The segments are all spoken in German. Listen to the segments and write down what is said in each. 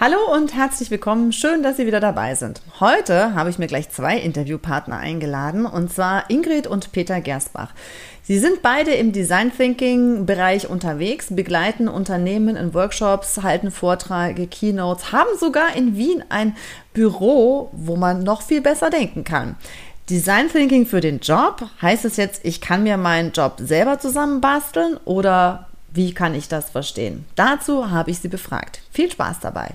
Hallo und herzlich willkommen. Schön, dass Sie wieder dabei sind. Heute habe ich mir gleich zwei Interviewpartner eingeladen, und zwar Ingrid und Peter Gersbach. Sie sind beide im Design Thinking Bereich unterwegs, begleiten Unternehmen in Workshops, halten Vorträge, Keynotes, haben sogar in Wien ein Büro, wo man noch viel besser denken kann. Design Thinking für den Job heißt es jetzt, ich kann mir meinen Job selber zusammenbasteln oder wie kann ich das verstehen? Dazu habe ich Sie befragt. Viel Spaß dabei.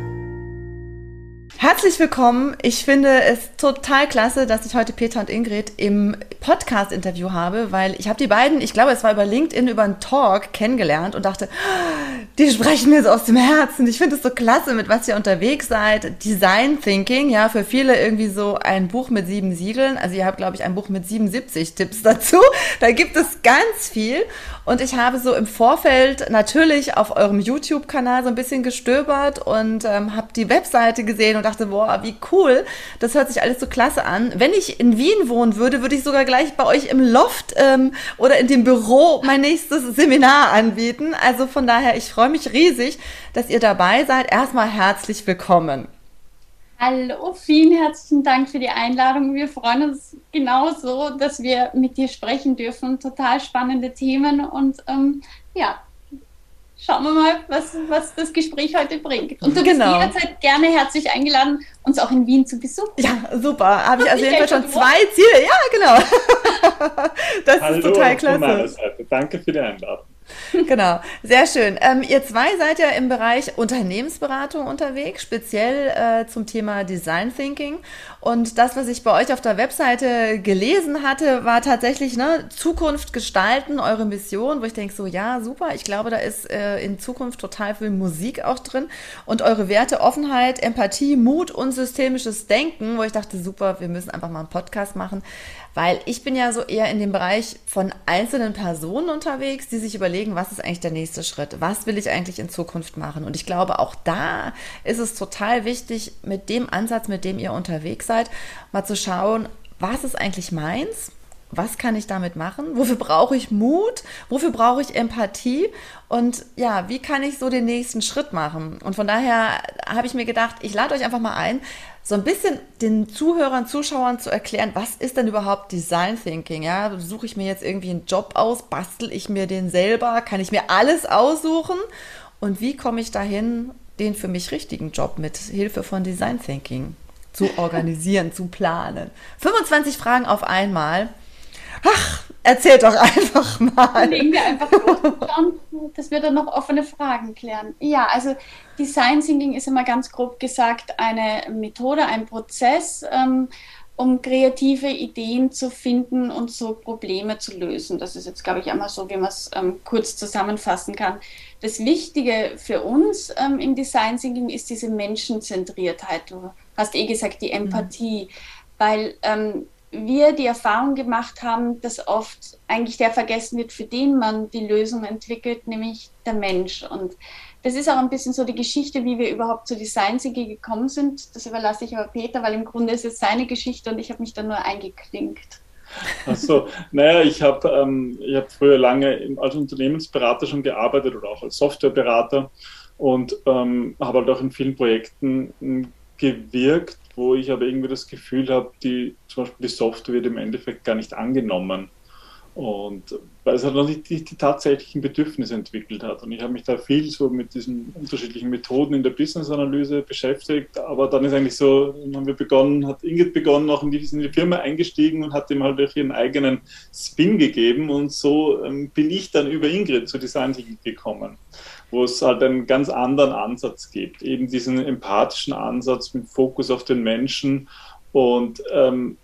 Herzlich willkommen. Ich finde es total klasse, dass ich heute Peter und Ingrid im Podcast-Interview habe, weil ich habe die beiden, ich glaube, es war über LinkedIn, über einen Talk kennengelernt und dachte, die sprechen mir so aus dem Herzen. Ich finde es so klasse, mit was ihr unterwegs seid. Design Thinking, ja, für viele irgendwie so ein Buch mit sieben Siegeln. Also ihr habt, glaube ich, ein Buch mit 77 Tipps dazu. Da gibt es ganz viel. Und ich habe so im Vorfeld natürlich auf eurem YouTube-Kanal so ein bisschen gestöbert und ähm, habe die Webseite gesehen und dachte, boah, wie cool. Das hört sich alles so klasse an. Wenn ich in Wien wohnen würde, würde ich sogar gleich bei euch im Loft ähm, oder in dem Büro mein nächstes Seminar anbieten. Also von daher, ich freue mich riesig, dass ihr dabei seid. Erstmal herzlich willkommen. Hallo, vielen herzlichen Dank für die Einladung. Wir freuen uns genauso, dass wir mit dir sprechen dürfen. Total spannende Themen und ähm, ja, schauen wir mal, was, was das Gespräch heute bringt. Und du genau. bist jederzeit gerne herzlich eingeladen, uns auch in Wien zu besuchen. Ja, super. Habe ich also jedenfalls schon zwei Ziele. Ja, genau. das Hallo, ist total klasse. Danke für die Einladung. genau, sehr schön. Ähm, ihr zwei seid ja im Bereich Unternehmensberatung unterwegs, speziell äh, zum Thema Design Thinking. Und das, was ich bei euch auf der Webseite gelesen hatte, war tatsächlich ne, Zukunft gestalten, eure Mission, wo ich denke so, ja, super, ich glaube, da ist äh, in Zukunft total viel Musik auch drin. Und eure Werte Offenheit, Empathie, Mut und systemisches Denken, wo ich dachte, super, wir müssen einfach mal einen Podcast machen. Weil ich bin ja so eher in dem Bereich von einzelnen Personen unterwegs, die sich überlegen, was ist eigentlich der nächste Schritt? Was will ich eigentlich in Zukunft machen? Und ich glaube, auch da ist es total wichtig, mit dem Ansatz, mit dem ihr unterwegs seid, mal zu schauen, was ist eigentlich meins? was kann ich damit machen? Wofür brauche ich Mut? Wofür brauche ich Empathie? Und ja, wie kann ich so den nächsten Schritt machen? Und von daher habe ich mir gedacht, ich lade euch einfach mal ein, so ein bisschen den Zuhörern, Zuschauern zu erklären, was ist denn überhaupt Design Thinking? Ja, suche ich mir jetzt irgendwie einen Job aus, bastel ich mir den selber, kann ich mir alles aussuchen? Und wie komme ich dahin, den für mich richtigen Job mit Hilfe von Design Thinking zu organisieren, zu planen? 25 Fragen auf einmal. Ach, erzähl doch einfach mal. Legen wir einfach los, dass wir dann noch offene Fragen klären. Ja, also Design Thinking ist immer ganz grob gesagt eine Methode, ein Prozess, ähm, um kreative Ideen zu finden und so Probleme zu lösen. Das ist jetzt, glaube ich, einmal so, wie man es ähm, kurz zusammenfassen kann. Das Wichtige für uns ähm, im Design Thinking ist diese Menschenzentriertheit. Hast eh gesagt, die Empathie. Mhm. Weil ähm, wir die Erfahrung gemacht haben, dass oft eigentlich der vergessen wird, für den man die Lösung entwickelt, nämlich der Mensch. Und das ist auch ein bisschen so die Geschichte, wie wir überhaupt zu Design Thinking gekommen sind. Das überlasse ich aber Peter, weil im Grunde ist es seine Geschichte und ich habe mich da nur eingeklinkt. Achso, naja, ich habe ähm, hab früher lange als Unternehmensberater schon gearbeitet oder auch als Softwareberater und ähm, habe halt auch in vielen Projekten gewirkt, wo ich aber irgendwie das Gefühl habe, die, zum Beispiel die Software wird im Endeffekt gar nicht angenommen. Und weil es halt noch nicht die, die, tatsächlichen Bedürfnisse entwickelt hat. Und ich habe mich da viel so mit diesen unterschiedlichen Methoden in der Business-Analyse beschäftigt. Aber dann ist eigentlich so, haben wir begonnen, hat Ingrid begonnen, auch in die, in die Firma eingestiegen und hat dem halt auch ihren eigenen Spin gegeben. Und so ähm, bin ich dann über Ingrid zu Design gekommen wo es halt einen ganz anderen Ansatz gibt, eben diesen empathischen Ansatz mit Fokus auf den Menschen und ähm,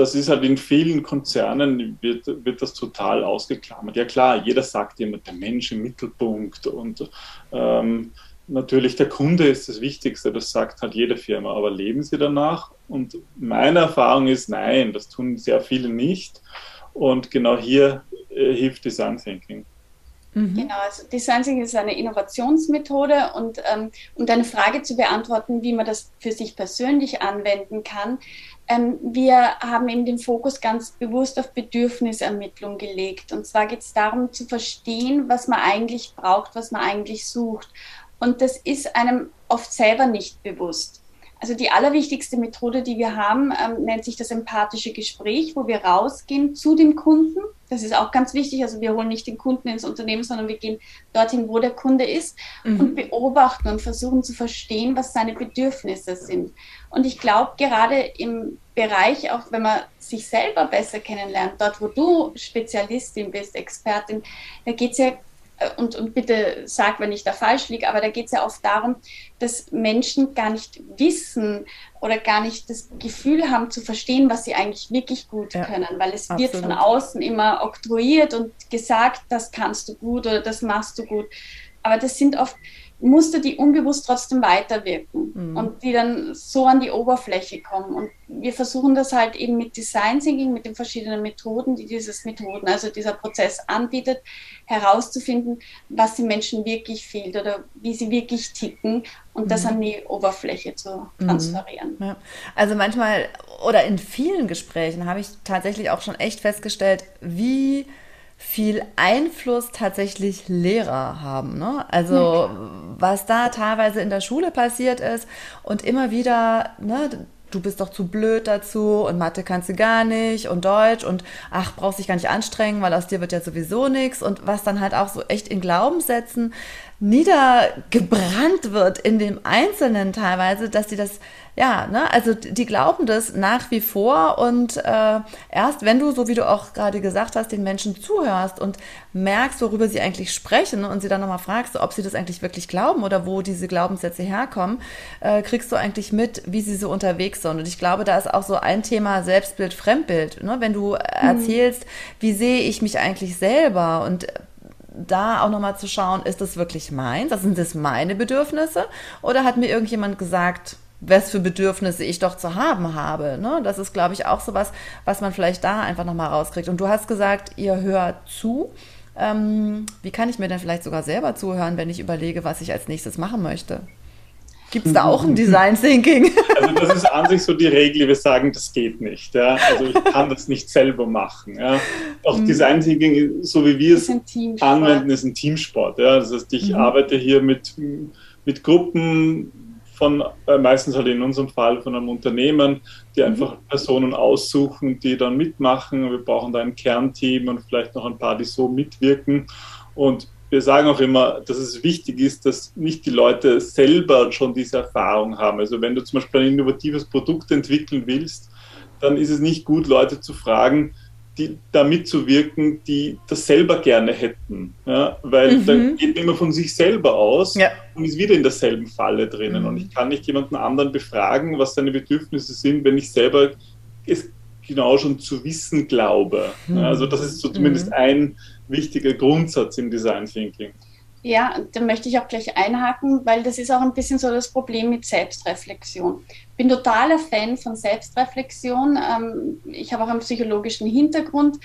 das ist halt in vielen Konzernen wird, wird das total ausgeklammert. Ja klar, jeder sagt immer, der Mensch im Mittelpunkt und ähm, natürlich der Kunde ist das Wichtigste, das sagt halt jede Firma, aber leben sie danach? Und meine Erfahrung ist, nein, das tun sehr viele nicht. Und genau hier äh, hilft Design Thinking. Mhm. Genau, also Design Thinking ist eine Innovationsmethode und ähm, um deine Frage zu beantworten, wie man das für sich persönlich anwenden kann, ähm, wir haben eben den Fokus ganz bewusst auf Bedürfnisermittlung gelegt. Und zwar geht es darum zu verstehen, was man eigentlich braucht, was man eigentlich sucht. Und das ist einem oft selber nicht bewusst. Also die allerwichtigste Methode, die wir haben, ähm, nennt sich das empathische Gespräch, wo wir rausgehen zu dem Kunden. Das ist auch ganz wichtig. Also wir holen nicht den Kunden ins Unternehmen, sondern wir gehen dorthin, wo der Kunde ist mhm. und beobachten und versuchen zu verstehen, was seine Bedürfnisse sind. Und ich glaube, gerade im Bereich, auch wenn man sich selber besser kennenlernt, dort, wo du Spezialistin bist, Expertin, da geht es ja und, und bitte sag, wenn ich da falsch liege, aber da geht es ja oft darum, dass Menschen gar nicht wissen oder gar nicht das Gefühl haben zu verstehen, was sie eigentlich wirklich gut ja, können, weil es absolut. wird von außen immer oktroyiert und gesagt, das kannst du gut oder das machst du gut. Aber das sind oft Muster, die unbewusst trotzdem weiterwirken mhm. und die dann so an die Oberfläche kommen. Und wir versuchen das halt eben mit Design Thinking, mit den verschiedenen Methoden, die dieses Methoden, also dieser Prozess anbietet, herauszufinden, was den Menschen wirklich fehlt oder wie sie wirklich ticken und mhm. das an die Oberfläche zu mhm. transferieren. Ja. Also manchmal oder in vielen Gesprächen habe ich tatsächlich auch schon echt festgestellt, wie viel Einfluss tatsächlich Lehrer haben. Ne? Also ja. was da teilweise in der Schule passiert ist und immer wieder, ne, du bist doch zu blöd dazu und Mathe kannst du gar nicht und Deutsch und ach, brauchst dich gar nicht anstrengen, weil aus dir wird ja sowieso nichts und was dann halt auch so echt in Glaubenssätzen niedergebrannt wird in dem Einzelnen teilweise, dass die das, ja, ne, also die glauben das nach wie vor und äh, erst wenn du, so wie du auch gerade gesagt hast, den Menschen zuhörst und merkst, worüber sie eigentlich sprechen und sie dann nochmal fragst, ob sie das eigentlich wirklich glauben oder wo diese Glaubenssätze herkommen, äh, kriegst du eigentlich mit, wie sie so unterwegs sind. Und ich glaube, da ist auch so ein Thema Selbstbild, Fremdbild. Ne? Wenn du erzählst, wie sehe ich mich eigentlich selber und da auch nochmal zu schauen, ist das wirklich meins? Das sind das meine Bedürfnisse? Oder hat mir irgendjemand gesagt, was für Bedürfnisse ich doch zu haben habe? Ne? Das ist, glaube ich, auch so was, was man vielleicht da einfach nochmal rauskriegt. Und du hast gesagt, ihr hört zu. Ähm, wie kann ich mir denn vielleicht sogar selber zuhören, wenn ich überlege, was ich als nächstes machen möchte? Gibt es da auch ein Design Thinking? Also das ist an sich so die Regel, wir sagen, das geht nicht. Ja? Also ich kann das nicht selber machen. Ja? Auch mhm. Design Thinking, so wie wir es anwenden, ist ein Teamsport. Ja? Das heißt, ich mhm. arbeite hier mit, mit Gruppen von, äh, meistens halt in unserem Fall von einem Unternehmen, die mhm. einfach Personen aussuchen, die dann mitmachen. Wir brauchen da ein Kernteam und vielleicht noch ein paar, die so mitwirken. Und wir sagen auch immer, dass es wichtig ist, dass nicht die Leute selber schon diese Erfahrung haben. Also wenn du zum Beispiel ein innovatives Produkt entwickeln willst, dann ist es nicht gut, Leute zu fragen, die da mitzuwirken, die das selber gerne hätten. Ja? Weil mhm. da geht man immer von sich selber aus ja. und ist wieder in derselben Falle drinnen. Mhm. Und ich kann nicht jemanden anderen befragen, was seine Bedürfnisse sind, wenn ich selber es genau schon zu wissen glaube. Mhm. Also das ist so zumindest mhm. ein wichtiger Grundsatz im Design Thinking. Ja, da möchte ich auch gleich einhaken, weil das ist auch ein bisschen so das Problem mit Selbstreflexion. Bin totaler Fan von Selbstreflexion. Ähm, ich habe auch einen psychologischen Hintergrund.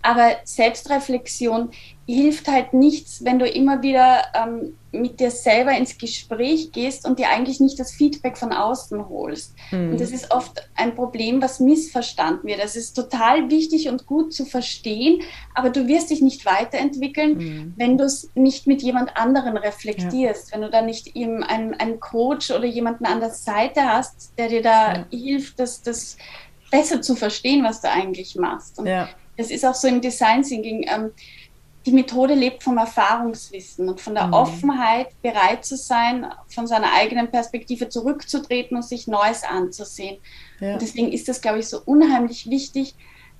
Aber Selbstreflexion hilft halt nichts, wenn du immer wieder ähm, mit dir selber ins Gespräch gehst und dir eigentlich nicht das Feedback von außen holst. Mhm. Und das ist oft ein Problem, was missverstanden wird. Das ist total wichtig und gut zu verstehen, aber du wirst dich nicht weiterentwickeln, mhm. wenn du es nicht mit jemand anderen reflektierst, ja. wenn du da nicht eben einen, einen, Coach oder jemanden an der Seite hast, der dir da ja. hilft, das, das besser zu verstehen, was du eigentlich machst. Und ja das ist auch so im Design Thinking. Ähm, die Methode lebt vom Erfahrungswissen und von der mhm. Offenheit, bereit zu sein, von seiner eigenen Perspektive zurückzutreten und sich Neues anzusehen. Ja. Und deswegen ist das, glaube ich, so unheimlich wichtig,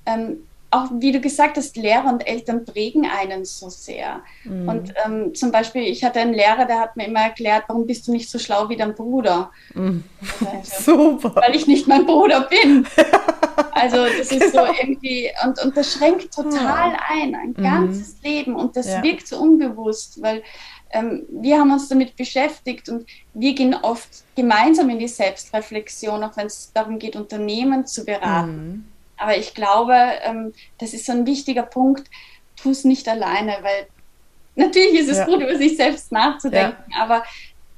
ähm, auch wie du gesagt hast, Lehrer und Eltern prägen einen so sehr. Mhm. Und ähm, zum Beispiel, ich hatte einen Lehrer, der hat mir immer erklärt, warum bist du nicht so schlau wie dein Bruder? Mhm. Also, Super. Weil ich nicht mein Bruder bin. also das ist genau. so irgendwie, und, und das schränkt total ein, ein mhm. ganzes Leben. Und das ja. wirkt so unbewusst, weil ähm, wir haben uns damit beschäftigt und wir gehen oft gemeinsam in die Selbstreflexion, auch wenn es darum geht, Unternehmen zu beraten. Aber ich glaube, ähm, das ist so ein wichtiger Punkt, tu es nicht alleine, weil natürlich ist es ja. gut, über sich selbst nachzudenken, ja. aber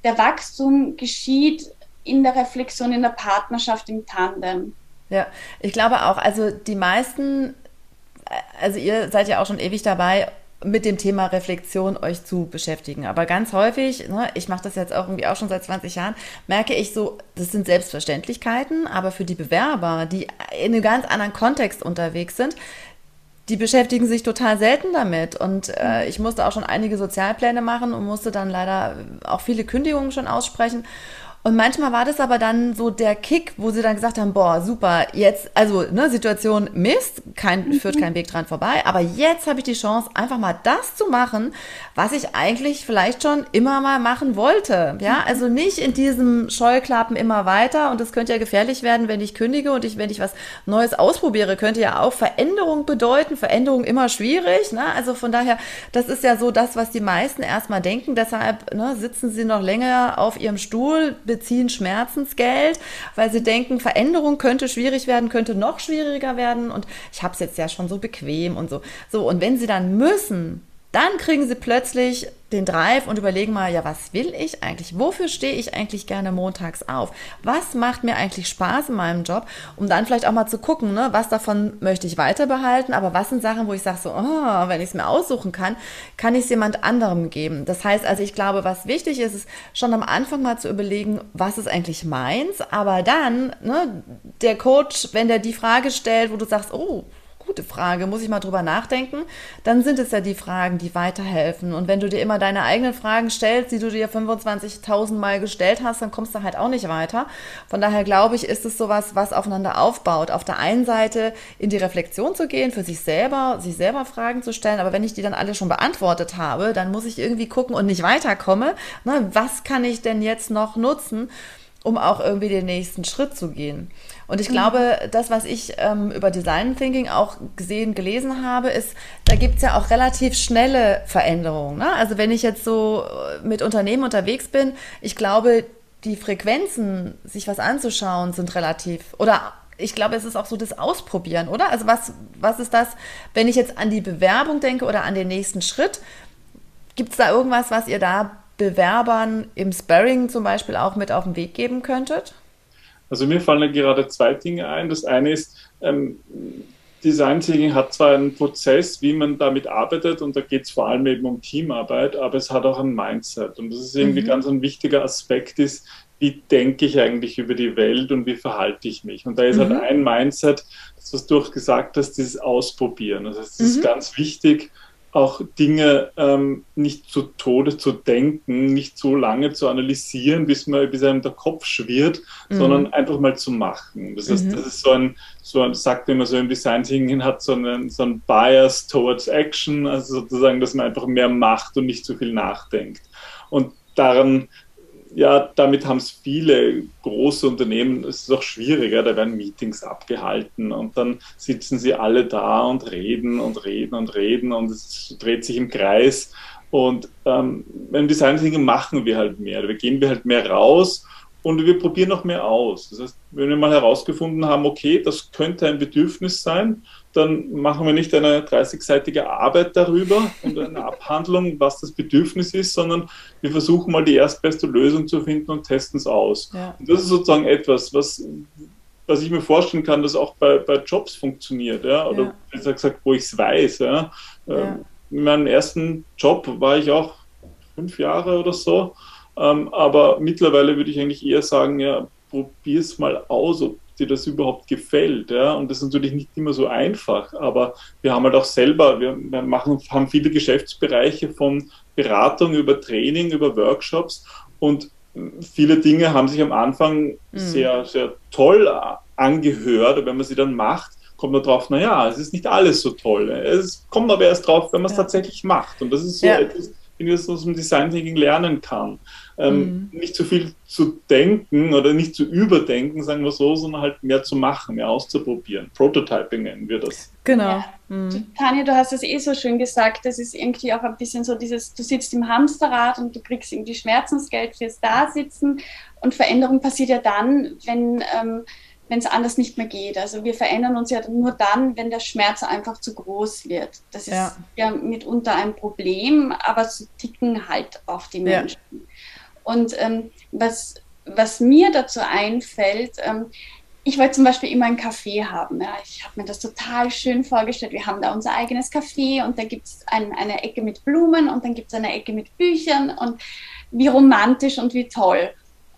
der Wachstum geschieht in der Reflexion, in der Partnerschaft, im Tandem. Ja, ich glaube auch, also die meisten, also ihr seid ja auch schon ewig dabei, mit dem Thema Reflexion euch zu beschäftigen. Aber ganz häufig, ne, ich mache das jetzt auch irgendwie auch schon seit 20 Jahren, merke ich so, das sind Selbstverständlichkeiten, aber für die Bewerber, die in einem ganz anderen Kontext unterwegs sind, die beschäftigen sich total selten damit. Und äh, ich musste auch schon einige Sozialpläne machen und musste dann leider auch viele Kündigungen schon aussprechen. Und manchmal war das aber dann so der Kick, wo sie dann gesagt haben, boah, super, jetzt, also ne, Situation Mist, kein, mhm. führt kein Weg dran vorbei, aber jetzt habe ich die Chance, einfach mal das zu machen, was ich eigentlich vielleicht schon immer mal machen wollte. Ja, mhm. also nicht in diesem Scheuklappen immer weiter und es könnte ja gefährlich werden, wenn ich kündige und ich, wenn ich was Neues ausprobiere, könnte ja auch Veränderung bedeuten, Veränderung immer schwierig. Ne? Also von daher, das ist ja so das, was die meisten erstmal denken, deshalb ne, sitzen sie noch länger auf ihrem Stuhl, beziehen Schmerzensgeld, weil sie denken, Veränderung könnte schwierig werden, könnte noch schwieriger werden und ich habe es jetzt ja schon so bequem und so. So, und wenn sie dann müssen, dann kriegen sie plötzlich den Drive und überlegen mal, ja, was will ich eigentlich? Wofür stehe ich eigentlich gerne montags auf? Was macht mir eigentlich Spaß in meinem Job? Um dann vielleicht auch mal zu gucken, ne, was davon möchte ich weiter behalten, aber was sind Sachen, wo ich sage so, oh, wenn ich es mir aussuchen kann, kann ich es jemand anderem geben. Das heißt also, ich glaube, was wichtig ist, ist schon am Anfang mal zu überlegen, was ist eigentlich meins, aber dann, ne, der Coach, wenn der die Frage stellt, wo du sagst, oh, gute Frage, muss ich mal drüber nachdenken, dann sind es ja die Fragen, die weiterhelfen. Und wenn du dir immer deine eigenen Fragen stellst, die du dir 25.000 Mal gestellt hast, dann kommst du halt auch nicht weiter. Von daher glaube ich, ist es sowas, was aufeinander aufbaut. Auf der einen Seite in die Reflexion zu gehen, für sich selber, sich selber Fragen zu stellen, aber wenn ich die dann alle schon beantwortet habe, dann muss ich irgendwie gucken und nicht weiterkomme, ne, was kann ich denn jetzt noch nutzen, um auch irgendwie den nächsten Schritt zu gehen. Und ich mhm. glaube, das, was ich ähm, über Design Thinking auch gesehen, gelesen habe, ist, da gibt es ja auch relativ schnelle Veränderungen. Ne? Also wenn ich jetzt so äh, mit Unternehmen unterwegs bin, ich glaube, die Frequenzen, sich was anzuschauen, sind relativ oder ich glaube, es ist auch so das Ausprobieren, oder? Also was, was ist das, wenn ich jetzt an die Bewerbung denke oder an den nächsten Schritt? Gibt es da irgendwas, was ihr da Bewerbern im Sparring zum Beispiel auch mit auf den Weg geben könntet? Also mir fallen gerade zwei Dinge ein. Das eine ist, ähm, Design Thinking hat zwar einen Prozess, wie man damit arbeitet, und da geht es vor allem eben um Teamarbeit, aber es hat auch ein Mindset. Und das ist irgendwie mhm. ganz ein wichtiger Aspekt ist, wie denke ich eigentlich über die Welt und wie verhalte ich mich. Und da ist halt mhm. halt ein Mindset, das was du auch gesagt hast, dieses Ausprobieren. Das heißt, es mhm. ist ganz wichtig, auch Dinge ähm, nicht zu Tode zu denken, nicht so lange zu analysieren, bis, man, bis einem der Kopf schwirrt, mhm. sondern einfach mal zu machen. Das heißt, mhm. das ist so ein, so ein, sagt immer so im Design Thinking, hat so einen, so ein Bias towards Action, also sozusagen, dass man einfach mehr macht und nicht so viel nachdenkt. Und daran ja, damit haben es viele große Unternehmen, es ist auch schwieriger, da werden Meetings abgehalten und dann sitzen sie alle da und reden und reden und reden und es dreht sich im Kreis. Und ähm, beim Design Thinking machen wir halt mehr, da gehen wir halt mehr raus und wir probieren noch mehr aus. Das heißt, wenn wir mal herausgefunden haben, okay, das könnte ein Bedürfnis sein, dann machen wir nicht eine 30-seitige Arbeit darüber und eine Abhandlung, was das Bedürfnis ist, sondern wir versuchen mal die erstbeste Lösung zu finden und testen es aus. Ja. Und das ist sozusagen etwas, was, was ich mir vorstellen kann, dass auch bei, bei Jobs funktioniert, ja, oder ja. besser gesagt, wo ich es weiß. Ja. ja. Ähm, in meinem ersten Job war ich auch fünf Jahre oder so ähm, aber mittlerweile würde ich eigentlich eher sagen, ja, probier es mal aus, ob dir das überhaupt gefällt. Ja? Und das ist natürlich nicht immer so einfach, aber wir haben halt auch selber, wir, wir machen, haben viele Geschäftsbereiche von Beratung über Training, über Workshops und viele Dinge haben sich am Anfang mhm. sehr, sehr toll angehört, wenn man sie dann macht, kommt man drauf, naja, es ist nicht alles so toll. Es kommt aber erst drauf, wenn man es ja. tatsächlich macht. Und das ist so ja. etwas, wenn ich das aus dem Design Thinking lernen kann. Ähm, mhm. Nicht zu viel zu denken oder nicht zu überdenken, sagen wir so, sondern halt mehr zu machen, mehr auszuprobieren. Prototyping nennen wir das. Genau. Ja. Mhm. Tanja, du hast es eh so schön gesagt, das ist irgendwie auch ein bisschen so dieses, du sitzt im Hamsterrad und du kriegst irgendwie Schmerzensgeld fürs Dasitzen und Veränderung passiert ja dann, wenn ähm, wenn es anders nicht mehr geht. Also wir verändern uns ja nur dann, wenn der Schmerz einfach zu groß wird. Das ist ja, mitunter ein Problem, aber so ticken halt auch die Menschen. Ja. Und ähm, was, was mir dazu einfällt, ähm, ich wollte zum Beispiel immer einen Kaffee haben. Ja. Ich habe mir das total schön vorgestellt. Wir haben da unser eigenes Café und da gibt es ein, eine Ecke mit Blumen und dann gibt es eine Ecke mit Büchern und wie romantisch und wie toll.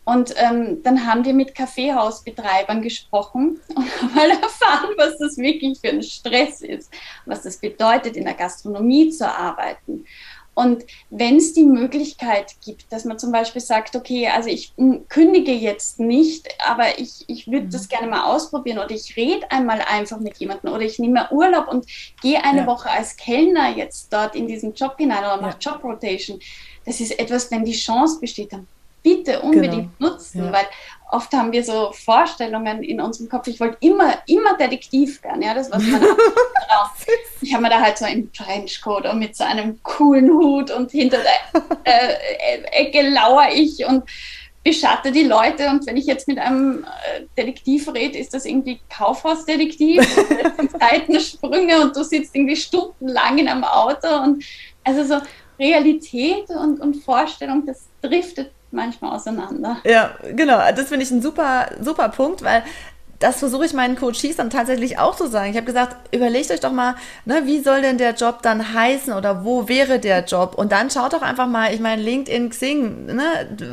Und ähm, dann haben wir mit Kaffeehausbetreibern gesprochen und haben mal erfahren, was das wirklich für ein Stress ist, was das bedeutet, in der Gastronomie zu arbeiten. Und wenn es die Möglichkeit gibt, dass man zum Beispiel sagt, okay, also ich kündige jetzt nicht, aber ich, ich würde mhm. das gerne mal ausprobieren oder ich rede einmal einfach mit jemandem oder ich nehme Urlaub und gehe eine ja. Woche als Kellner jetzt dort in diesen Job hinein oder mache ja. Jobrotation. Das ist etwas, wenn die Chance besteht, dann bitte unbedingt genau. nutzen, ja. weil oft haben wir so Vorstellungen in unserem Kopf. Ich wollte immer, immer Detektiv werden, ja, das war mein Ich habe mir da halt so einen Trenchcoat und mit so einem coolen Hut und hinter der äh, Ecke lauere ich und beschatte die Leute. Und wenn ich jetzt mit einem äh, Detektiv rede, ist das irgendwie Kaufhausdetektiv, Seitensprünge und du sitzt irgendwie stundenlang in einem Auto und also so Realität und, und Vorstellung, das driftet manchmal auseinander. Ja, genau. Das finde ich ein super, super Punkt, weil das versuche ich meinen Coaches dann tatsächlich auch zu sagen. Ich habe gesagt, überlegt euch doch mal, ne, wie soll denn der Job dann heißen oder wo wäre der Job? Und dann schaut doch einfach mal, ich meine, LinkedIn, Xing, ne,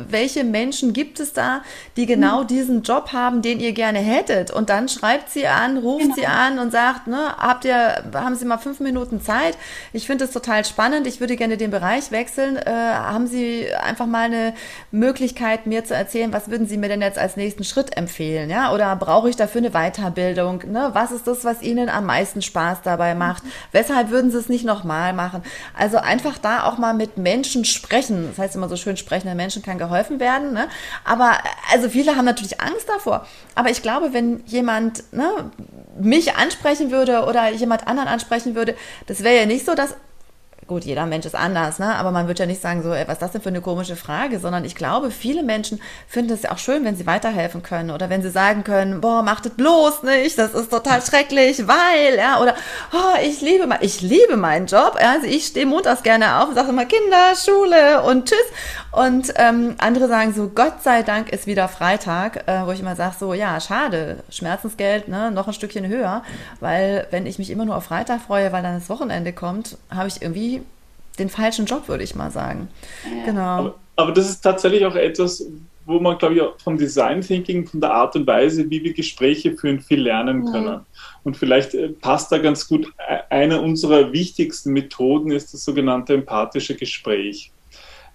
welche Menschen gibt es da, die genau mhm. diesen Job haben, den ihr gerne hättet? Und dann schreibt sie an, ruft genau. sie an und sagt, ne, habt ihr, haben Sie mal fünf Minuten Zeit? Ich finde es total spannend. Ich würde gerne den Bereich wechseln. Äh, haben Sie einfach mal eine Möglichkeit, mir zu erzählen, was würden Sie mir denn jetzt als nächsten Schritt empfehlen? Ja, oder brauche ich ich dafür eine Weiterbildung? Ne? Was ist das, was Ihnen am meisten Spaß dabei macht? Weshalb würden Sie es nicht nochmal machen? Also einfach da auch mal mit Menschen sprechen. Das heißt immer so schön, sprechenden Menschen kann geholfen werden. Ne? Aber also viele haben natürlich Angst davor. Aber ich glaube, wenn jemand ne, mich ansprechen würde oder jemand anderen ansprechen würde, das wäre ja nicht so, dass gut, jeder Mensch ist anders, ne? aber man wird ja nicht sagen, so, ey, was ist das denn für eine komische Frage, sondern ich glaube, viele Menschen finden es ja auch schön, wenn sie weiterhelfen können oder wenn sie sagen können, boah, macht es bloß nicht, das ist total schrecklich, weil, ja, oder, oh, ich liebe, ich liebe meinen Job, ja? also ich stehe montags gerne auf und sage immer Kinder, Schule und tschüss und ähm, andere sagen so, Gott sei Dank ist wieder Freitag, äh, wo ich immer sage, so, ja, schade, Schmerzensgeld, ne, noch ein Stückchen höher, weil wenn ich mich immer nur auf Freitag freue, weil dann das Wochenende kommt, habe ich irgendwie den falschen Job, würde ich mal sagen. Ja. Genau. Aber, aber, das ist tatsächlich auch etwas, wo man, glaube ich, vom Design Thinking, von der Art und Weise, wie wir Gespräche führen, viel lernen können. Mhm. Und vielleicht äh, passt da ganz gut, e, eine unserer wichtigsten Methoden ist das sogenannte empathische Gespräch.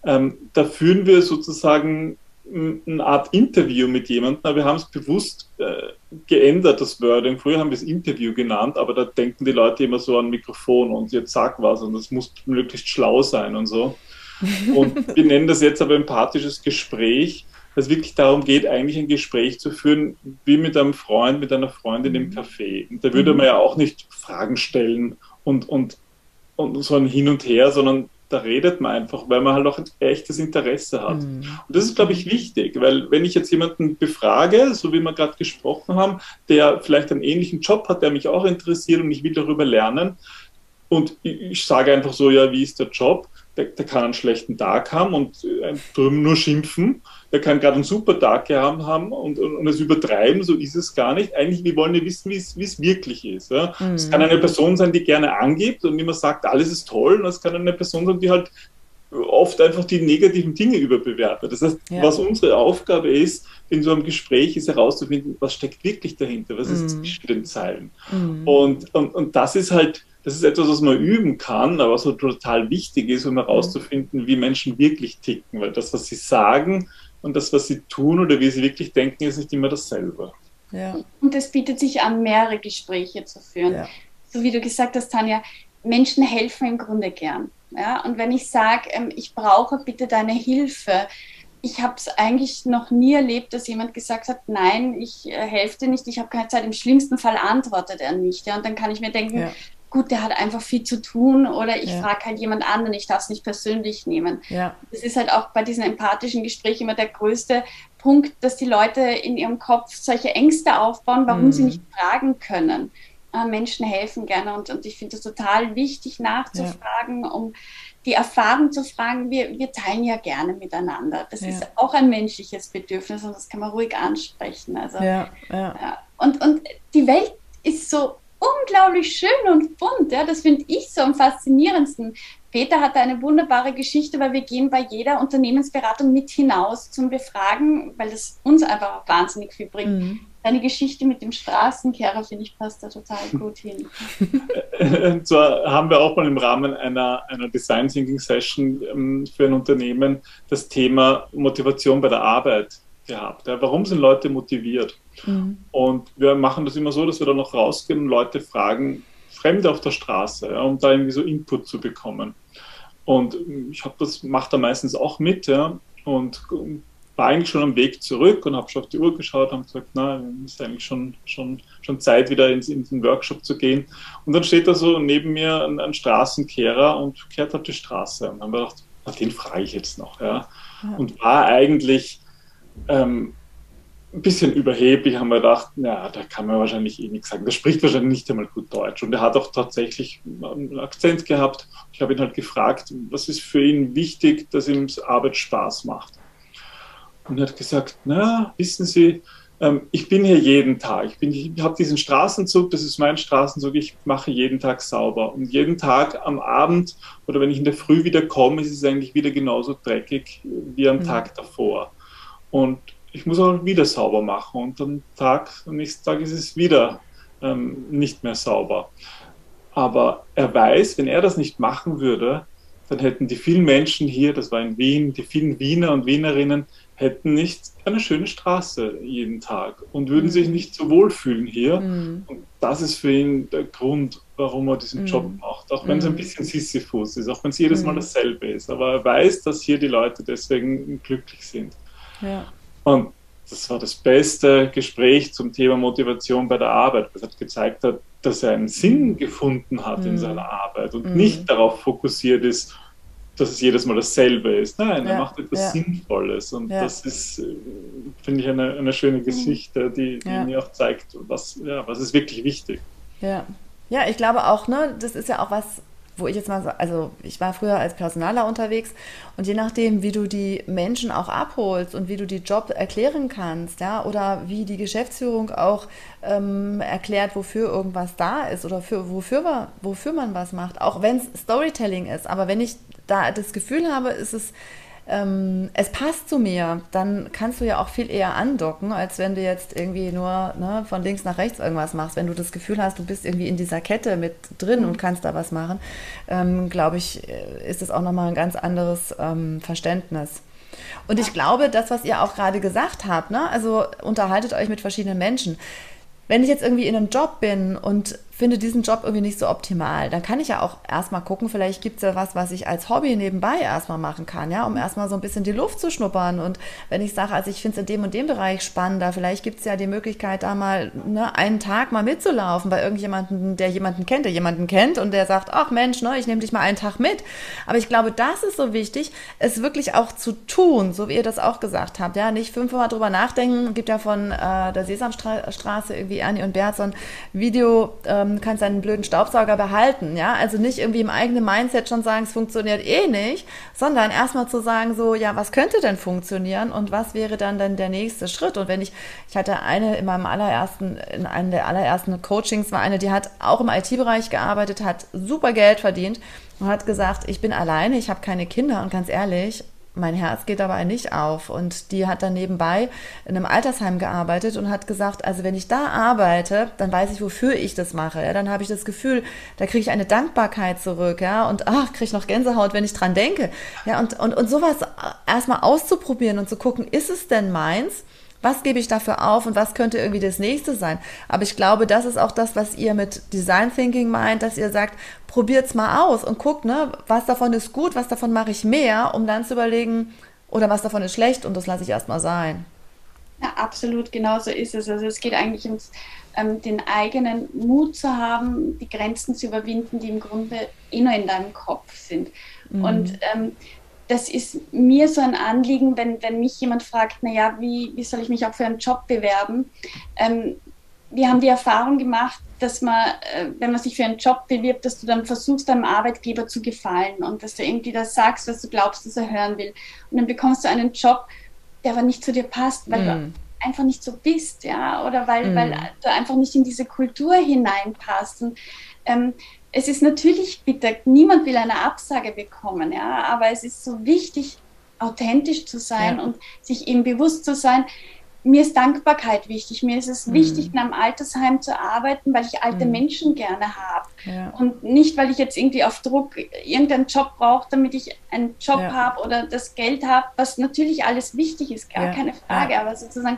Ähm, da führen wir sozusagen eine Art Interview mit jemandem, aber wir haben es bewusst äh, geändert, das Wording. Früher haben wir es Interview genannt, aber da denken die Leute immer so an Mikrofon und jetzt sag was und das muss möglichst schlau sein und so. Und wir nennen das jetzt aber empathisches Gespräch, dass es wirklich darum geht, eigentlich ein Gespräch zu führen, wie mit einem Freund, mit einer Freundin im mhm. Café. Und da würde mhm. man ja auch nicht Fragen stellen und, und, und so ein Hin und Her, sondern da redet man einfach, weil man halt auch ein echtes Interesse hat. Mhm. Und das ist, glaube ich, wichtig, weil wenn ich jetzt jemanden befrage, so wie wir gerade gesprochen haben, der vielleicht einen ähnlichen Job hat, der mich auch interessiert und ich will darüber lernen, und ich sage einfach so, ja, wie ist der Job? Der, der kann einen schlechten Tag haben und äh, drüben nur schimpfen der kann gerade einen super Tag gehabt haben und, und, und, es übertreiben, so ist es gar nicht. Eigentlich, wir wollen ja wissen, wie es wirklich ist. Ja? Mhm. Es kann eine Person sein, die gerne angibt und immer sagt, alles ist toll, und es kann eine Person sein, die halt oft einfach die negativen Dinge überbewertet. Das heißt, ja. was unsere Aufgabe ist in so einem Gespräch, ist herauszufinden, was steckt wirklich dahinter, was ist mhm. zwischen den Zeilen. Mhm. Und, und, und das ist halt, das ist etwas, was man üben kann, aber was so total wichtig ist, um herauszufinden, wie Menschen wirklich ticken, weil das, was sie sagen, und das, was sie tun oder wie sie wirklich denken, ist nicht immer dasselbe. Ja. Und es bietet sich an, mehrere Gespräche zu führen. Ja. So wie du gesagt hast, Tanja, Menschen helfen im Grunde gern. Ja? Und wenn ich sage, ähm, ich brauche bitte deine Hilfe, ich habe es eigentlich noch nie erlebt, dass jemand gesagt hat, nein, ich äh, helfe dir nicht, ich habe keine Zeit. Im schlimmsten Fall antwortet er nicht. Ja? Und dann kann ich mir denken, ja. Gut, der hat einfach viel zu tun oder ich ja. frage halt jemand anderen, ich darf es nicht persönlich nehmen. Ja. Das ist halt auch bei diesen empathischen Gesprächen immer der größte Punkt, dass die Leute in ihrem Kopf solche Ängste aufbauen, warum mhm. sie nicht fragen können. Äh, Menschen helfen gerne und, und ich finde es total wichtig nachzufragen, um die Erfahrung zu fragen, wir, wir teilen ja gerne miteinander. Das ja. ist auch ein menschliches Bedürfnis und das kann man ruhig ansprechen. Also, ja, ja. ja. Und, und die Welt ist so unglaublich schön und bunt. Ja? Das finde ich so am faszinierendsten. Peter hatte eine wunderbare Geschichte, weil wir gehen bei jeder Unternehmensberatung mit hinaus zum Befragen, weil das uns einfach wahnsinnig viel bringt. Mhm. Deine Geschichte mit dem Straßenkehrer, finde ich, passt da total gut hin. Und zwar haben wir auch mal im Rahmen einer, einer Design Thinking Session ähm, für ein Unternehmen das Thema Motivation bei der Arbeit gehabt. Ja, warum sind Leute motiviert? Mhm. Und wir machen das immer so, dass wir dann noch rausgehen und Leute fragen, Fremde auf der Straße, ja, um da irgendwie so Input zu bekommen. Und ich habe das, mache da meistens auch mit, ja, und war eigentlich schon am Weg zurück und habe schon auf die Uhr geschaut und gesagt, na, ist eigentlich schon, schon, schon Zeit, wieder ins, in den Workshop zu gehen. Und dann steht da so neben mir ein, ein Straßenkehrer und kehrt auf die Straße. Und dann habe ich gedacht, na, den frage ich jetzt noch. Ja. ja. Und war eigentlich ähm, ein bisschen überheblich, haben wir gedacht, na, da kann man wahrscheinlich eh nichts sagen. Der spricht wahrscheinlich nicht einmal gut Deutsch. Und er hat auch tatsächlich einen Akzent gehabt. Ich habe ihn halt gefragt, was ist für ihn wichtig, dass ihm Arbeit Spaß macht. Und er hat gesagt, na, wissen Sie, ähm, ich bin hier jeden Tag. Ich, ich habe diesen Straßenzug, das ist mein Straßenzug, ich mache jeden Tag sauber. Und jeden Tag am Abend oder wenn ich in der Früh wieder komme, ist es eigentlich wieder genauso dreckig wie am mhm. Tag davor. Und ich muss auch wieder sauber machen und am Tag, am nächsten Tag ist es wieder ähm, nicht mehr sauber. Aber er weiß, wenn er das nicht machen würde, dann hätten die vielen Menschen hier, das war in Wien, die vielen Wiener und Wienerinnen, hätten nicht eine schöne Straße jeden Tag und würden mhm. sich nicht so wohlfühlen hier. Mhm. Und das ist für ihn der Grund, warum er diesen mhm. Job macht. Auch wenn es ein mhm. bisschen Sisyphus ist, auch wenn es jedes Mal mhm. dasselbe ist. Aber er weiß, dass hier die Leute deswegen glücklich sind. Ja. Und das war das beste Gespräch zum Thema Motivation bei der Arbeit, was hat gezeigt hat, dass er einen Sinn gefunden hat in mhm. seiner Arbeit und nicht darauf fokussiert ist, dass es jedes Mal dasselbe ist. Nein, ja, er macht etwas ja. Sinnvolles. Und ja. das ist, äh, finde ich, eine, eine schöne mhm. Geschichte, die, die mir auch zeigt, was, ja, was ist wirklich wichtig. Ja. ja, ich glaube auch, ne, das ist ja auch was, wo ich jetzt mal so, also ich war früher als Personaler unterwegs und je nachdem, wie du die Menschen auch abholst und wie du die Job erklären kannst, ja, oder wie die Geschäftsführung auch ähm, erklärt, wofür irgendwas da ist oder für, wofür, wofür man was macht, auch wenn es Storytelling ist, aber wenn ich da das Gefühl habe, ist es ähm, es passt zu mir, dann kannst du ja auch viel eher andocken, als wenn du jetzt irgendwie nur ne, von links nach rechts irgendwas machst. Wenn du das Gefühl hast, du bist irgendwie in dieser Kette mit drin mhm. und kannst da was machen, ähm, glaube ich, äh, ist es auch nochmal ein ganz anderes ähm, Verständnis. Und ich glaube, das, was ihr auch gerade gesagt habt, ne, also unterhaltet euch mit verschiedenen Menschen. Wenn ich jetzt irgendwie in einem Job bin und finde diesen Job irgendwie nicht so optimal, dann kann ich ja auch erstmal gucken, vielleicht gibt es ja was, was ich als Hobby nebenbei erstmal machen kann, ja, um erstmal so ein bisschen die Luft zu schnuppern. Und wenn ich sage, also ich finde es in dem und dem Bereich spannender, vielleicht gibt es ja die Möglichkeit, da mal ne, einen Tag mal mitzulaufen bei irgendjemandem, der jemanden kennt, der jemanden kennt und der sagt, ach Mensch, ne, ich nehme dich mal einen Tag mit. Aber ich glaube, das ist so wichtig, es wirklich auch zu tun, so wie ihr das auch gesagt habt, ja, nicht fünfmal drüber nachdenken, gibt ja von äh, der Sesamstraße irgendwie Annie und Bert so ein Video, ähm, ähm, kannst deinen blöden Staubsauger behalten, ja, also nicht irgendwie im eigenen Mindset schon sagen, es funktioniert eh nicht, sondern erstmal zu sagen so, ja, was könnte denn funktionieren und was wäre dann dann der nächste Schritt? Und wenn ich, ich hatte eine in meinem allerersten, in einem der allerersten Coachings war eine, die hat auch im IT-Bereich gearbeitet, hat super Geld verdient und hat gesagt, ich bin alleine, ich habe keine Kinder und ganz ehrlich, mein Herz geht dabei nicht auf. Und die hat dann nebenbei in einem Altersheim gearbeitet und hat gesagt, also wenn ich da arbeite, dann weiß ich, wofür ich das mache. Ja, dann habe ich das Gefühl, da kriege ich eine Dankbarkeit zurück, ja, und ach, kriege ich noch Gänsehaut, wenn ich dran denke. Ja, und, und, und sowas erstmal auszuprobieren und zu gucken, ist es denn meins? Was gebe ich dafür auf und was könnte irgendwie das nächste sein? Aber ich glaube, das ist auch das, was ihr mit Design Thinking meint, dass ihr sagt, probiert's mal aus und guckt, ne, was davon ist gut, was davon mache ich mehr, um dann zu überlegen, oder was davon ist schlecht und das lasse ich erstmal sein. Ja, absolut, genau so ist es. Also es geht eigentlich ums ähm, den eigenen Mut zu haben, die Grenzen zu überwinden, die im Grunde eh nur in deinem Kopf sind. Mhm. Und ähm, das ist mir so ein Anliegen, wenn, wenn mich jemand fragt, naja, wie, wie soll ich mich auch für einen Job bewerben? Ähm, wir haben die Erfahrung gemacht, dass man, äh, wenn man sich für einen Job bewirbt, dass du dann versuchst, deinem Arbeitgeber zu gefallen und dass du irgendwie das sagst, was du glaubst, dass er hören will. Und dann bekommst du einen Job, der aber nicht zu dir passt, weil mm. du einfach nicht so bist, ja, oder weil, mm. weil du einfach nicht in diese Kultur hineinpasst. Und ähm, es ist natürlich bitter, niemand will eine Absage bekommen, ja, aber es ist so wichtig, authentisch zu sein ja. und sich eben bewusst zu sein, mir ist Dankbarkeit wichtig. Mir ist es mhm. wichtig, in einem Altersheim zu arbeiten, weil ich alte mhm. Menschen gerne habe. Ja. Und nicht, weil ich jetzt irgendwie auf Druck irgendeinen Job brauche, damit ich einen Job ja. habe oder das Geld habe, was natürlich alles wichtig ist, gar keine Frage. Aber sozusagen,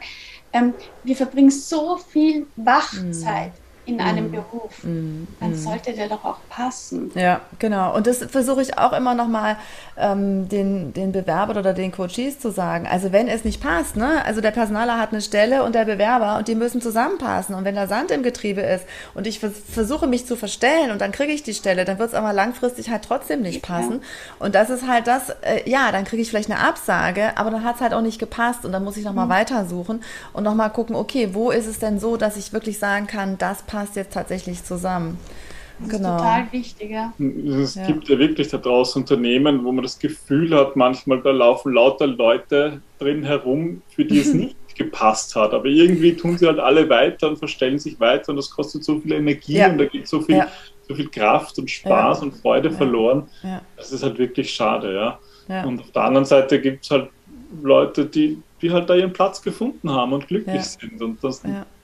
ähm, wir verbringen so viel Wachzeit. Mhm in einem mm. Beruf, mm. dann mm. sollte der doch auch passen. Ja, genau. Und das versuche ich auch immer nochmal ähm, den, den Bewerber oder den Coaches zu sagen. Also wenn es nicht passt, ne? also der Personaler hat eine Stelle und der Bewerber und die müssen zusammenpassen. Und wenn da Sand im Getriebe ist und ich vers versuche mich zu verstellen und dann kriege ich die Stelle, dann wird es aber langfristig halt trotzdem nicht passen. Ja. Und das ist halt das, äh, ja, dann kriege ich vielleicht eine Absage, aber dann hat es halt auch nicht gepasst und dann muss ich nochmal mhm. weitersuchen und nochmal gucken, okay, wo ist es denn so, dass ich wirklich sagen kann, das passt passt jetzt tatsächlich zusammen. Das genau. ist total wichtig, ja. Es ja. gibt ja wirklich da draußen Unternehmen, wo man das Gefühl hat, manchmal da laufen lauter Leute drin herum, für die es nicht gepasst hat. Aber irgendwie tun sie halt alle weiter und verstellen sich weiter und das kostet so viel Energie ja. und da geht so viel, ja. so viel Kraft und Spaß und Freude verloren. Das ist halt wirklich schade, ja. Und auf der anderen Seite gibt es halt Leute, die, die halt da ihren Platz gefunden haben und glücklich sind. Und das,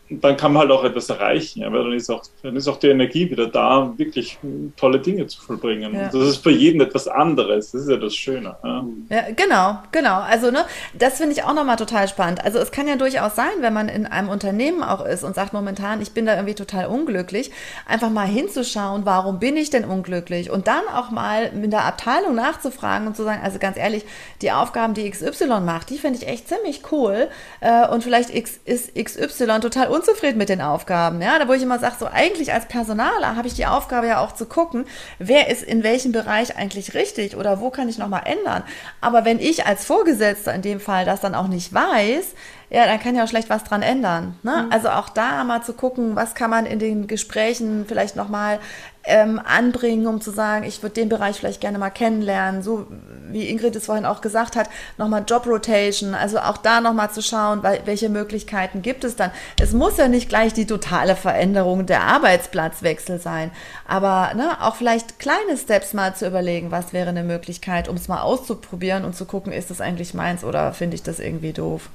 dann kann man halt auch etwas erreichen, ja, weil dann ist, auch, dann ist auch die Energie wieder da, wirklich tolle Dinge zu vollbringen. Ja. Das ist für jeden etwas anderes, das ist ja das Schöne. Ja, ja genau, genau. Also, ne, das finde ich auch nochmal total spannend. Also, es kann ja durchaus sein, wenn man in einem Unternehmen auch ist und sagt momentan, ich bin da irgendwie total unglücklich, einfach mal hinzuschauen, warum bin ich denn unglücklich? Und dann auch mal mit der Abteilung nachzufragen und zu sagen, also ganz ehrlich, die Aufgaben, die XY macht, die finde ich echt ziemlich cool. Äh, und vielleicht ist XY total unglücklich unzufrieden mit den Aufgaben. Ja, da wo ich immer sage, so eigentlich als Personaler habe ich die Aufgabe ja auch zu gucken, wer ist in welchem Bereich eigentlich richtig oder wo kann ich nochmal ändern. Aber wenn ich als Vorgesetzter in dem Fall das dann auch nicht weiß, ja, dann kann ja auch schlecht was dran ändern. Ne? Mhm. Also auch da mal zu gucken, was kann man in den Gesprächen vielleicht nochmal ähm, anbringen, um zu sagen, ich würde den Bereich vielleicht gerne mal kennenlernen. So wie Ingrid es vorhin auch gesagt hat, nochmal Job Rotation, also auch da nochmal zu schauen, weil, welche Möglichkeiten gibt es dann. Es muss ja nicht gleich die totale Veränderung der Arbeitsplatzwechsel sein, aber ne, auch vielleicht kleine Steps mal zu überlegen, was wäre eine Möglichkeit, um es mal auszuprobieren und zu gucken, ist das eigentlich meins oder finde ich das irgendwie doof.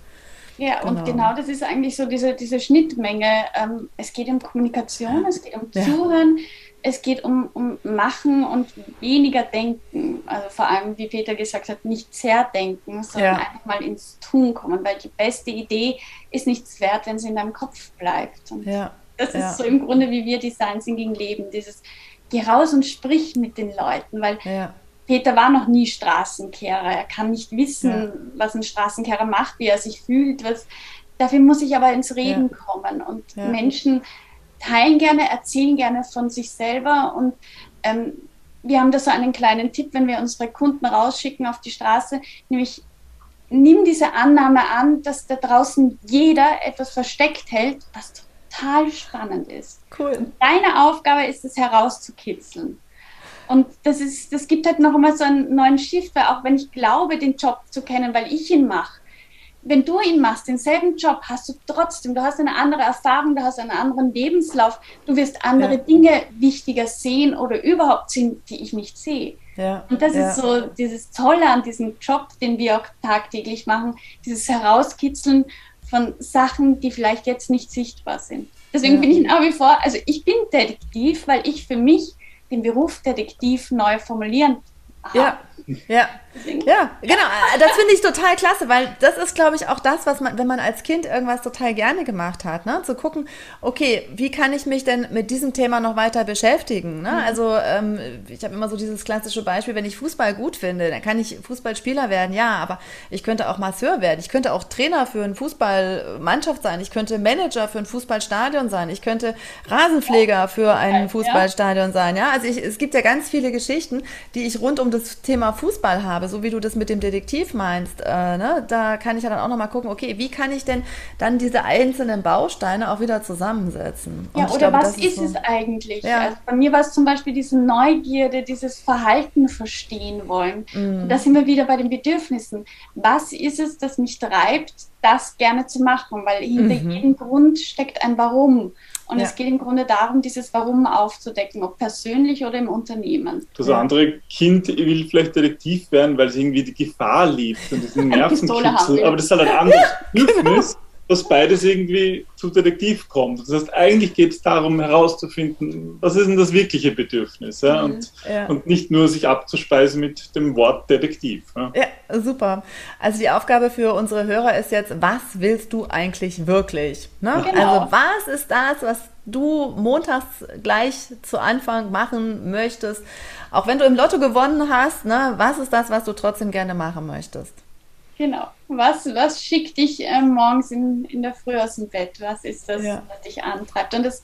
Ja, genau. und genau das ist eigentlich so diese, diese Schnittmenge. Ähm, es geht um Kommunikation, es geht um ja. Zuhören, es geht um, um Machen und weniger Denken. Also vor allem, wie Peter gesagt hat, nicht sehr denken, sondern ja. einfach mal ins Tun kommen, weil die beste Idee ist nichts wert, wenn sie in deinem Kopf bleibt. Und ja. das ist so im Grunde, wie wir Design Thinking leben. Dieses, geh raus und sprich mit den Leuten, weil Peter war noch nie Straßenkehrer. Er kann nicht wissen, ja. was ein Straßenkehrer macht, wie er sich fühlt. Was, dafür muss ich aber ins Reden ja. kommen. Und ja. Menschen teilen gerne, erzählen gerne von sich selber. Und ähm, wir haben da so einen kleinen Tipp, wenn wir unsere Kunden rausschicken auf die Straße, nämlich nimm diese Annahme an, dass da draußen jeder etwas versteckt hält, was total spannend ist. Cool. Deine Aufgabe ist es herauszukitzeln. Und das, ist, das gibt halt noch einmal so einen neuen Shift, weil auch wenn ich glaube, den Job zu kennen, weil ich ihn mache, wenn du ihn machst, denselben Job, hast du trotzdem, du hast eine andere Erfahrung, du hast einen anderen Lebenslauf, du wirst andere ja. Dinge wichtiger sehen oder überhaupt sehen, die ich nicht sehe. Ja. Und das ja. ist so dieses Tolle an diesem Job, den wir auch tagtäglich machen, dieses Herauskitzeln von Sachen, die vielleicht jetzt nicht sichtbar sind. Deswegen bin ich nach wie vor, also ich bin Detektiv, weil ich für mich den Beruf Detektiv neu formulieren habe. Ja, Ja, ja, genau. Äh, das finde ich total klasse, weil das ist, glaube ich, auch das, was man, wenn man als Kind irgendwas total gerne gemacht hat, ne? zu gucken, okay, wie kann ich mich denn mit diesem Thema noch weiter beschäftigen? Ne? Mhm. Also ähm, ich habe immer so dieses klassische Beispiel, wenn ich Fußball gut finde, dann kann ich Fußballspieler werden, ja, aber ich könnte auch Masseur werden, ich könnte auch Trainer für eine Fußballmannschaft sein, ich könnte Manager für ein Fußballstadion sein, ich könnte Rasenpfleger für ein Fußballstadion sein, ja. Also ich, es gibt ja ganz viele Geschichten, die ich rund um das Thema Fußball habe, so wie du das mit dem Detektiv meinst, äh, ne? da kann ich ja dann auch nochmal gucken, okay, wie kann ich denn dann diese einzelnen Bausteine auch wieder zusammensetzen? Und ja, oder glaube, was ist, so, es eigentlich? Ja. Also bei mir war es zum Beispiel diese Neugierde, dieses Verhalten verstehen wollen. Mhm. Da sind wir wieder bei den Bedürfnissen. Was ist es, das mich treibt, das gerne zu machen? Weil hinter mhm. jedem Grund steckt ein Warum. Und ja. es geht im Grunde darum, dieses Warum aufzudecken, ob persönlich oder im Unternehmen. Das andere Kind will vielleicht Detektiv werden, weil es irgendwie die Gefahr liebt und diesen Nervenkitzel. Aber das ist halt ein anderes Bedürfnis dass beides irgendwie zu Detektiv kommt. Das heißt, eigentlich geht es darum herauszufinden, was ist denn das wirkliche Bedürfnis ja? Mhm. Und, ja. und nicht nur sich abzuspeisen mit dem Wort Detektiv. Ja? ja, super. Also die Aufgabe für unsere Hörer ist jetzt, was willst du eigentlich wirklich? Ne? Genau. Also was ist das, was du montags gleich zu Anfang machen möchtest? Auch wenn du im Lotto gewonnen hast, ne? was ist das, was du trotzdem gerne machen möchtest? Genau. Was, was schickt dich äh, morgens in, in der Früh aus dem Bett? Was ist das, ja. was dich antreibt? Und das,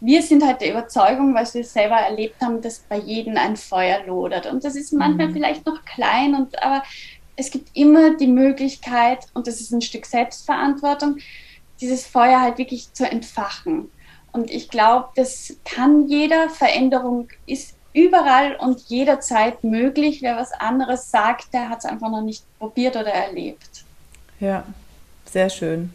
wir sind halt der Überzeugung, weil wir selber erlebt haben, dass bei jedem ein Feuer lodert. Und das ist manchmal mhm. vielleicht noch klein, und, aber es gibt immer die Möglichkeit, und das ist ein Stück Selbstverantwortung, dieses Feuer halt wirklich zu entfachen. Und ich glaube, das kann jeder. Veränderung ist überall und jederzeit möglich. Wer was anderes sagt, der hat es einfach noch nicht probiert oder erlebt. Ja, sehr schön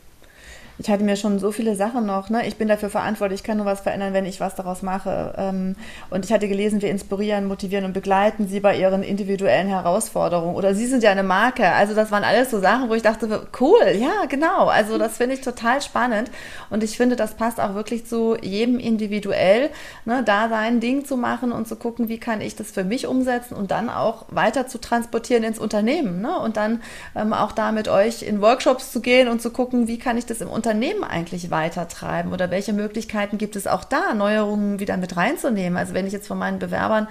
ich hatte mir schon so viele Sachen noch, ne? Ich bin dafür verantwortlich, ich kann nur was verändern, wenn ich was daraus mache. Ähm, und ich hatte gelesen, wir inspirieren, motivieren und begleiten sie bei ihren individuellen Herausforderungen. Oder sie sind ja eine Marke. Also das waren alles so Sachen, wo ich dachte, cool, ja, genau. Also das finde ich total spannend. Und ich finde, das passt auch wirklich zu jedem individuell, ne? da sein Ding zu machen und zu gucken, wie kann ich das für mich umsetzen und dann auch weiter zu transportieren ins Unternehmen. Ne? Und dann ähm, auch da mit euch in Workshops zu gehen und zu gucken, wie kann ich das im Unternehmen Unternehmen eigentlich weitertreiben oder welche Möglichkeiten gibt es auch da, Neuerungen wieder mit reinzunehmen? Also wenn ich jetzt von meinen Bewerbern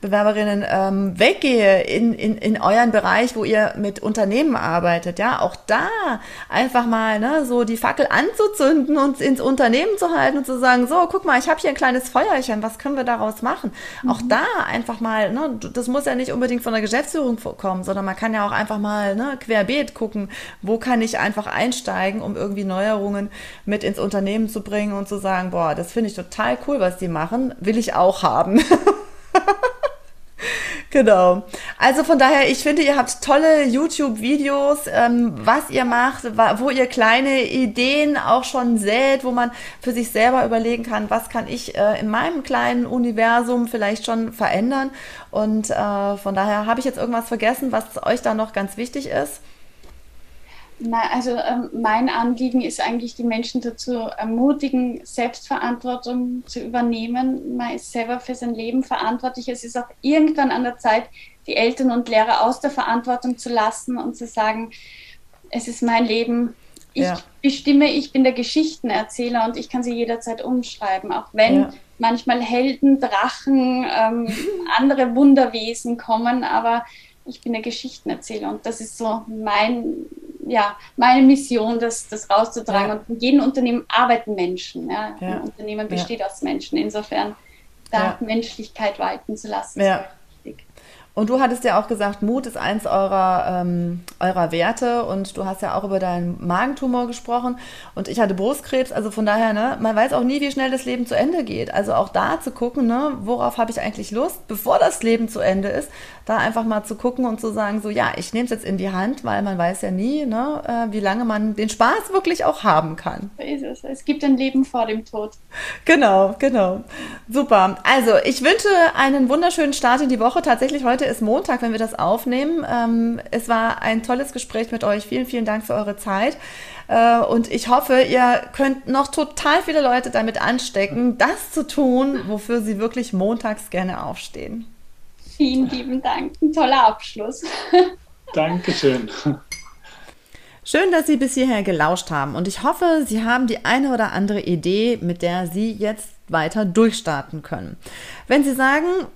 Bewerberinnen ähm, weggehe in, in, in euren Bereich, wo ihr mit Unternehmen arbeitet, ja, auch da einfach mal ne, so die Fackel anzuzünden und ins Unternehmen zu halten und zu sagen, so, guck mal, ich habe hier ein kleines Feuerchen, was können wir daraus machen? Mhm. Auch da einfach mal, ne, das muss ja nicht unbedingt von der Geschäftsführung kommen, sondern man kann ja auch einfach mal ne, querbeet gucken, wo kann ich einfach einsteigen, um irgendwie Neuerungen mit ins Unternehmen zu bringen und zu sagen, boah, das finde ich total cool, was die machen, will ich auch haben. Genau. Also von daher, ich finde, ihr habt tolle YouTube-Videos, ähm, was ihr macht, wo ihr kleine Ideen auch schon sät, wo man für sich selber überlegen kann, was kann ich äh, in meinem kleinen Universum vielleicht schon verändern. Und äh, von daher habe ich jetzt irgendwas vergessen, was euch da noch ganz wichtig ist. Na, also ähm, mein Anliegen ist eigentlich, die Menschen dazu ermutigen, Selbstverantwortung zu übernehmen. Man ist selber für sein Leben verantwortlich. Es ist auch irgendwann an der Zeit, die Eltern und Lehrer aus der Verantwortung zu lassen und zu sagen, es ist mein Leben. Ich ja. bestimme, ich bin der Geschichtenerzähler und ich kann sie jederzeit umschreiben, auch wenn ja. manchmal Helden, Drachen, ähm, andere Wunderwesen kommen, aber ich bin der Geschichtenerzähler und das ist so mein ja, meine Mission, das, das rauszutragen. Ja. Und in jedem Unternehmen arbeiten Menschen. Ja? ja. Ein Unternehmen besteht aus Menschen. Insofern da Menschlichkeit walten zu lassen. Ja. Und du hattest ja auch gesagt, Mut ist eins eurer, ähm, eurer Werte und du hast ja auch über deinen Magentumor gesprochen und ich hatte Brustkrebs, also von daher, ne, man weiß auch nie, wie schnell das Leben zu Ende geht. Also auch da zu gucken, ne, worauf habe ich eigentlich Lust, bevor das Leben zu Ende ist, da einfach mal zu gucken und zu sagen, so ja, ich nehme es jetzt in die Hand, weil man weiß ja nie, ne, äh, wie lange man den Spaß wirklich auch haben kann. Es gibt ein Leben vor dem Tod. Genau, genau. Super. Also ich wünsche einen wunderschönen Start in die Woche. Tatsächlich heute ist Montag, wenn wir das aufnehmen. Ähm, es war ein tolles Gespräch mit euch. Vielen, vielen Dank für eure Zeit. Äh, und ich hoffe, ihr könnt noch total viele Leute damit anstecken, das zu tun, wofür sie wirklich montags gerne aufstehen. Vielen lieben Dank. Ein toller Abschluss. Dankeschön. Schön, dass Sie bis hierher gelauscht haben und ich hoffe, Sie haben die eine oder andere Idee, mit der Sie jetzt weiter durchstarten können. Wenn Sie sagen,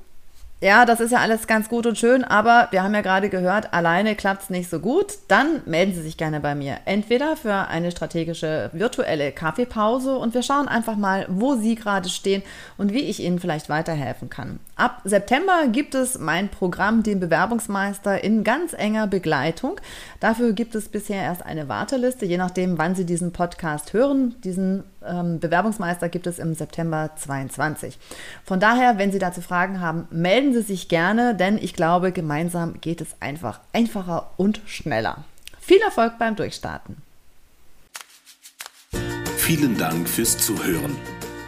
ja, das ist ja alles ganz gut und schön, aber wir haben ja gerade gehört, alleine klappt es nicht so gut. Dann melden Sie sich gerne bei mir. Entweder für eine strategische virtuelle Kaffeepause und wir schauen einfach mal, wo Sie gerade stehen und wie ich Ihnen vielleicht weiterhelfen kann. Ab September gibt es mein Programm, den Bewerbungsmeister, in ganz enger Begleitung. Dafür gibt es bisher erst eine Warteliste, je nachdem, wann Sie diesen Podcast hören. Diesen ähm, Bewerbungsmeister gibt es im September 22. Von daher, wenn Sie dazu Fragen haben, melden Sie sich gerne, denn ich glaube, gemeinsam geht es einfach einfacher und schneller. Viel Erfolg beim Durchstarten. Vielen Dank fürs Zuhören.